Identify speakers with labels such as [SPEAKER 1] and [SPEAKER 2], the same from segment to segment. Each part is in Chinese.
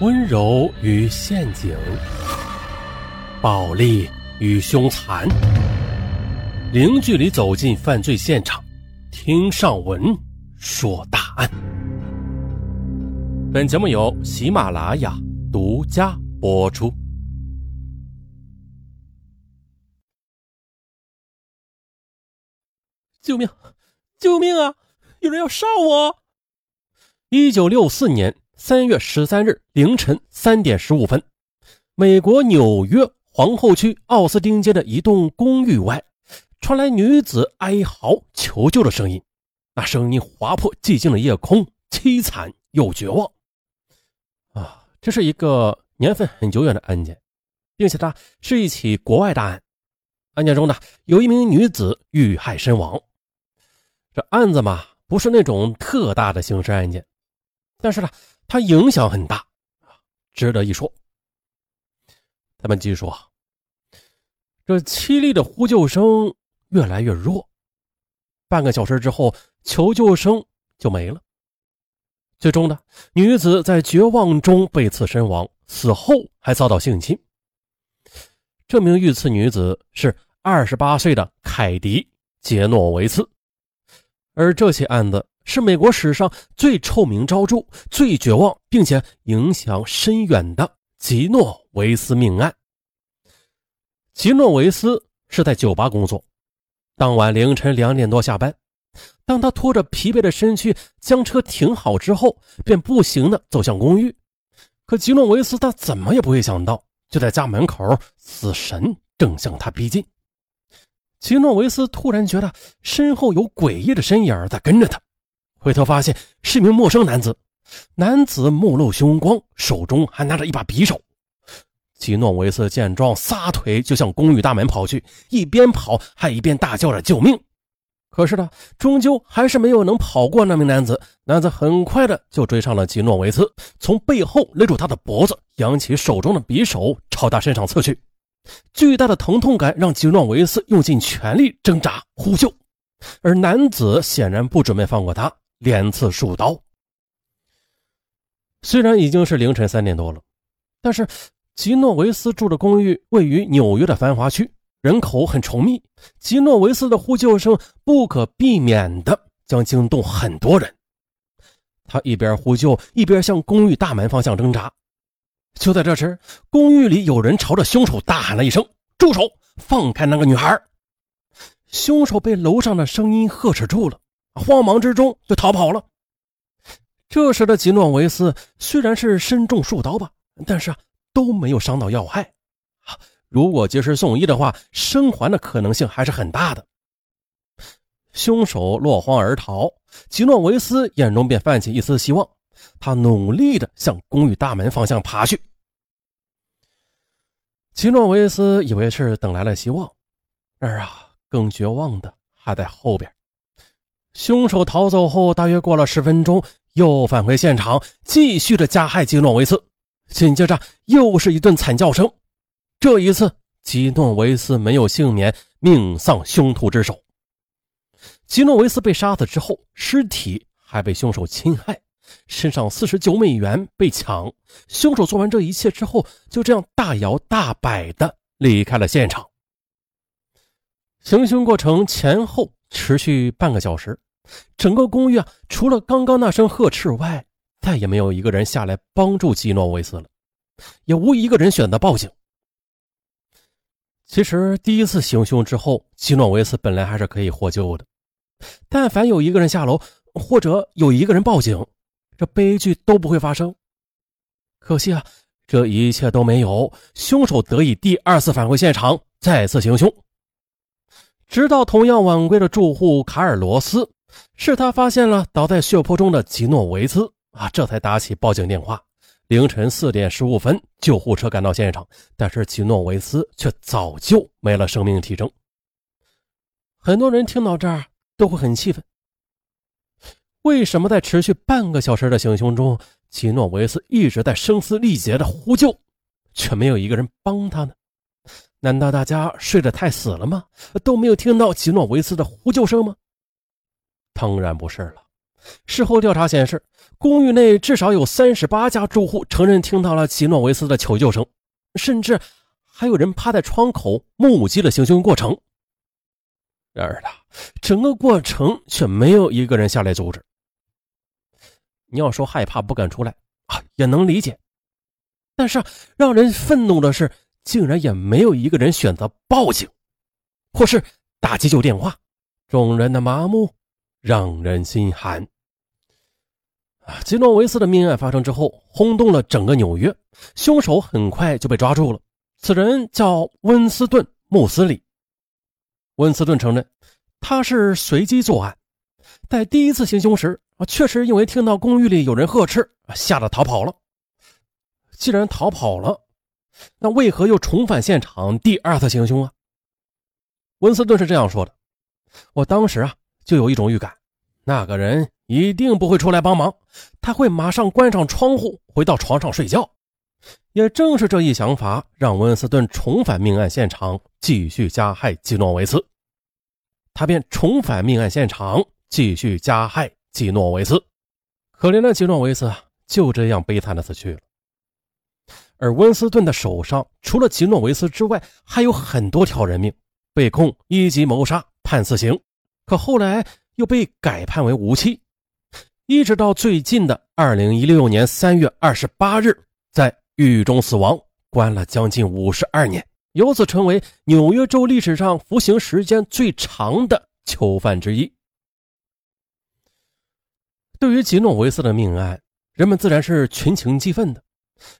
[SPEAKER 1] 温柔与陷阱，暴力与凶残，零距离走进犯罪现场，听上文说大案。本节目由喜马拉雅独家播出。救命！救命啊！有人要杀我！一九六四年。三月十三日凌晨三点十五分，美国纽约皇后区奥斯汀街的一栋公寓外，传来女子哀嚎求救的声音。那声音划破寂静的夜空，凄惨又绝望。啊，这是一个年份很久远的案件，并且它是一起国外大案。案件中呢，有一名女子遇害身亡。这案子嘛，不是那种特大的刑事案件，但是呢。它影响很大，值得一说。咱们继续说，这凄厉的呼救声越来越弱，半个小时之后，求救声就没了。最终呢，女子在绝望中被刺身亡，死后还遭到性侵。这名遇刺女子是二十八岁的凯迪·杰诺维斯，而这起案子。是美国史上最臭名昭著、最绝望，并且影响深远的吉诺维斯命案。吉诺维斯是在酒吧工作，当晚凌晨两点多下班，当他拖着疲惫的身躯将车停好之后，便步行的走向公寓。可吉诺维斯他怎么也不会想到，就在家门口，死神正向他逼近。吉诺维斯突然觉得身后有诡异的身影在跟着他。回头发现是一名陌生男子，男子目露凶光，手中还拿着一把匕首。吉诺维斯见状，撒腿就向公寓大门跑去，一边跑还一边大叫着救命。可是呢，终究还是没有能跑过那名男子。男子很快的就追上了吉诺维斯，从背后勒住他的脖子，扬起手中的匕首朝他身上刺去。巨大的疼痛感让吉诺维斯用尽全力挣扎呼救，而男子显然不准备放过他。连刺数刀。虽然已经是凌晨三点多了，但是吉诺维斯住的公寓位于纽约的繁华区，人口很稠密。吉诺维斯的呼救声不可避免的将惊动很多人。他一边呼救，一边向公寓大门方向挣扎。就在这时，公寓里有人朝着凶手大喊了一声：“住手！放开那个女孩！”凶手被楼上的声音呵斥住了。慌忙之中就逃跑了。这时的吉诺维斯虽然是身中数刀吧，但是啊都没有伤到要害。如果及时送医的话，生还的可能性还是很大的。凶手落荒而逃，吉诺维斯眼中便泛起一丝希望。他努力的向公寓大门方向爬去。吉诺维斯以为是等来了希望，然而啊，更绝望的还在后边。凶手逃走后，大约过了十分钟，又返回现场，继续的加害基诺维斯。紧接着，又是一顿惨叫声。这一次，基诺维斯没有幸免，命丧凶徒之手。基诺维斯被杀死之后，尸体还被凶手侵害，身上四十九美元被抢。凶手做完这一切之后，就这样大摇大摆的离开了现场。行凶过程前后持续半个小时。整个公寓啊，除了刚刚那声呵斥外，再也没有一个人下来帮助基诺维斯了，也无一个人选择报警。其实第一次行凶之后，基诺维斯本来还是可以获救的，但凡有一个人下楼，或者有一个人报警，这悲剧都不会发生。可惜啊，这一切都没有，凶手得以第二次返回现场，再次行凶，直到同样晚归的住户卡尔罗斯。是他发现了倒在血泊中的吉诺维斯啊，这才打起报警电话。凌晨四点十五分，救护车赶到现场，但是吉诺维斯却早就没了生命体征。很多人听到这儿都会很气愤：为什么在持续半个小时的行凶中，吉诺维斯一直在声嘶力竭的呼救，却没有一个人帮他呢？难道大家睡得太死了吗？都没有听到吉诺维斯的呼救声吗？当然不是了，事后调查显示，公寓内至少有三十八家住户承认听到了吉诺维斯的求救声，甚至还有人趴在窗口目击了行凶过程。然而呢，整个过程却没有一个人下来阻止。你要说害怕不敢出来啊，也能理解。但是让人愤怒的是，竟然也没有一个人选择报警，或是打急救电话。众人的麻木让人心寒。啊，吉诺维斯的命案发生之后，轰动了整个纽约。凶手很快就被抓住了，此人叫温斯顿·穆斯里。温斯顿承认，他是随机作案，在第一次行凶时啊，确实因为听到公寓里有人呵斥，吓得逃跑了。既然逃跑了，那为何又重返现场第二次行凶啊？温斯顿是这样说的：“我当时啊，就有一种预感，那个人一定不会出来帮忙，他会马上关上窗户，回到床上睡觉。”也正是这一想法，让温斯顿重返命案现场，继续加害基诺维斯。他便重返命案现场，继续加害基诺维斯。可怜的基诺维斯就这样悲惨的死去了。而温斯顿的手上，除了吉诺维斯之外，还有很多条人命，被控一级谋杀，判死刑，可后来又被改判为无期，一直到最近的二零一六年三月二十八日，在狱中死亡，关了将近五十二年，由此成为纽约州历史上服刑时间最长的囚犯之一。对于吉诺维斯的命案，人们自然是群情激愤的。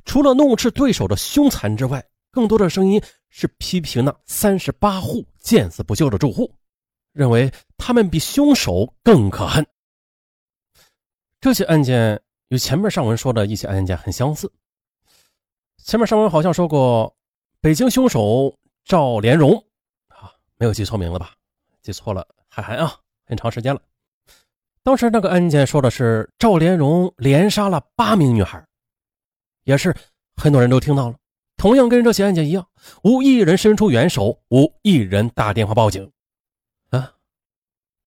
[SPEAKER 1] 除了怒斥对手的凶残之外，更多的声音是批评那三十八户见死不救的住户，认为他们比凶手更可恨。这起案件与前面上文说的一起案件很相似。前面上文好像说过，北京凶手赵连荣啊，没有记错名了吧？记错了，海涵啊，很长时间了。当时那个案件说的是赵连荣连杀了八名女孩。也是很多人都听到了，同样跟这起案件一样，无一人伸出援手，无一人打电话报警。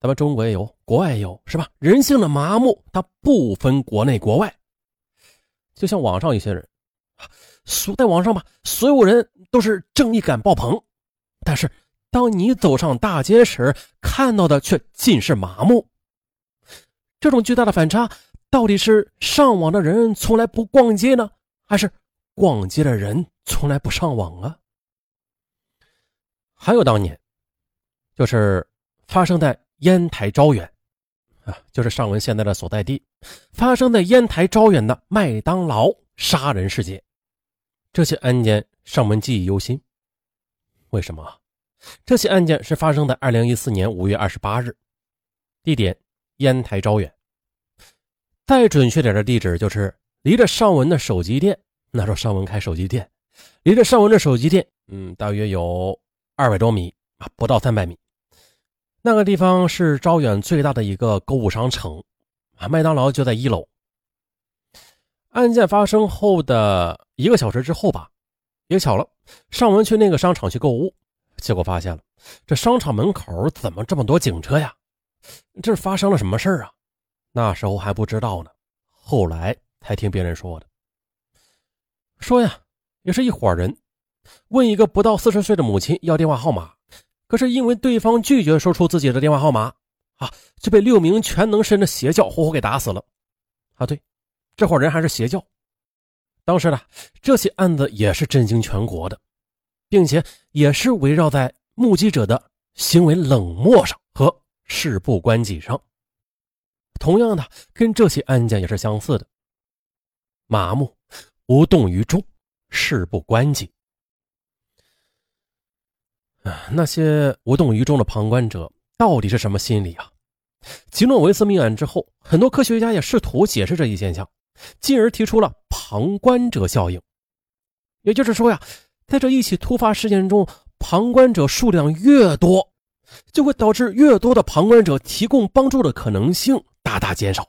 [SPEAKER 1] 咱们中国也有，国外也有，是吧？人性的麻木，它不分国内国外。就像网上一些人，所在网上吧，所有人都是正义感爆棚，但是当你走上大街时，看到的却尽是麻木。这种巨大的反差，到底是上网的人从来不逛街呢？还是逛街的人从来不上网啊！还有当年，就是发生在烟台招远，啊，就是尚文现在的所在地，发生在烟台招远的麦当劳杀人事件。这起案件尚文记忆犹新。为什么？这起案件是发生在二零一四年五月二十八日，地点烟台招远。再准确点的地址就是。离着尚文的手机店，那时候尚文开手机店，离着尚文的手机店，嗯，大约有二百多米啊，不到三百米。那个地方是招远最大的一个购物商城，啊，麦当劳就在一楼。案件发生后的一个小时之后吧，也巧了，尚文去那个商场去购物，结果发现了这商场门口怎么这么多警车呀？这是发生了什么事啊？那时候还不知道呢，后来。才听别人说的，说呀，也是一伙人问一个不到四十岁的母亲要电话号码，可是因为对方拒绝说出自己的电话号码，啊，就被六名全能神的邪教活活给打死了。啊，对，这伙人还是邪教。当时呢，这起案子也是震惊全国的，并且也是围绕在目击者的行为冷漠上和事不关己上。同样的，跟这起案件也是相似的。麻木，无动于衷，事不关己。那些无动于衷的旁观者到底是什么心理啊？吉诺维斯命案之后，很多科学家也试图解释这一现象，进而提出了旁观者效应。也就是说呀，在这一起突发事件中，旁观者数量越多，就会导致越多的旁观者提供帮助的可能性大大减少，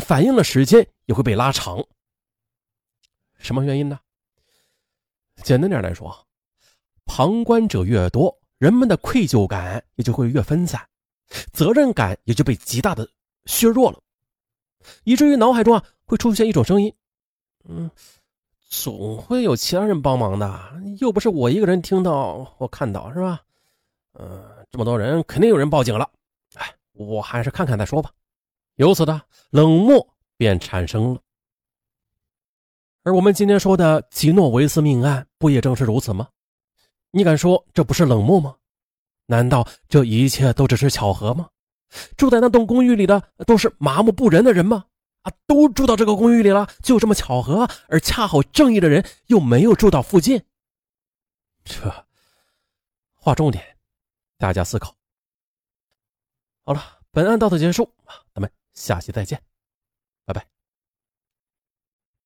[SPEAKER 1] 反应的时间也会被拉长。什么原因呢？简单点来说，旁观者越多，人们的愧疚感也就会越分散，责任感也就被极大的削弱了，以至于脑海中啊会出现一种声音：嗯，总会有其他人帮忙的，又不是我一个人听到或看到，是吧？嗯，这么多人，肯定有人报警了。哎，我还是看看再说吧。由此的冷漠便产生了。而我们今天说的吉诺维斯命案，不也正是如此吗？你敢说这不是冷漠吗？难道这一切都只是巧合吗？住在那栋公寓里的都是麻木不仁的人吗？啊，都住到这个公寓里了，就这么巧合？而恰好正义的人又没有住到附近？这，划重点，大家思考。好了，本案到此结束，咱们下期再见，拜拜。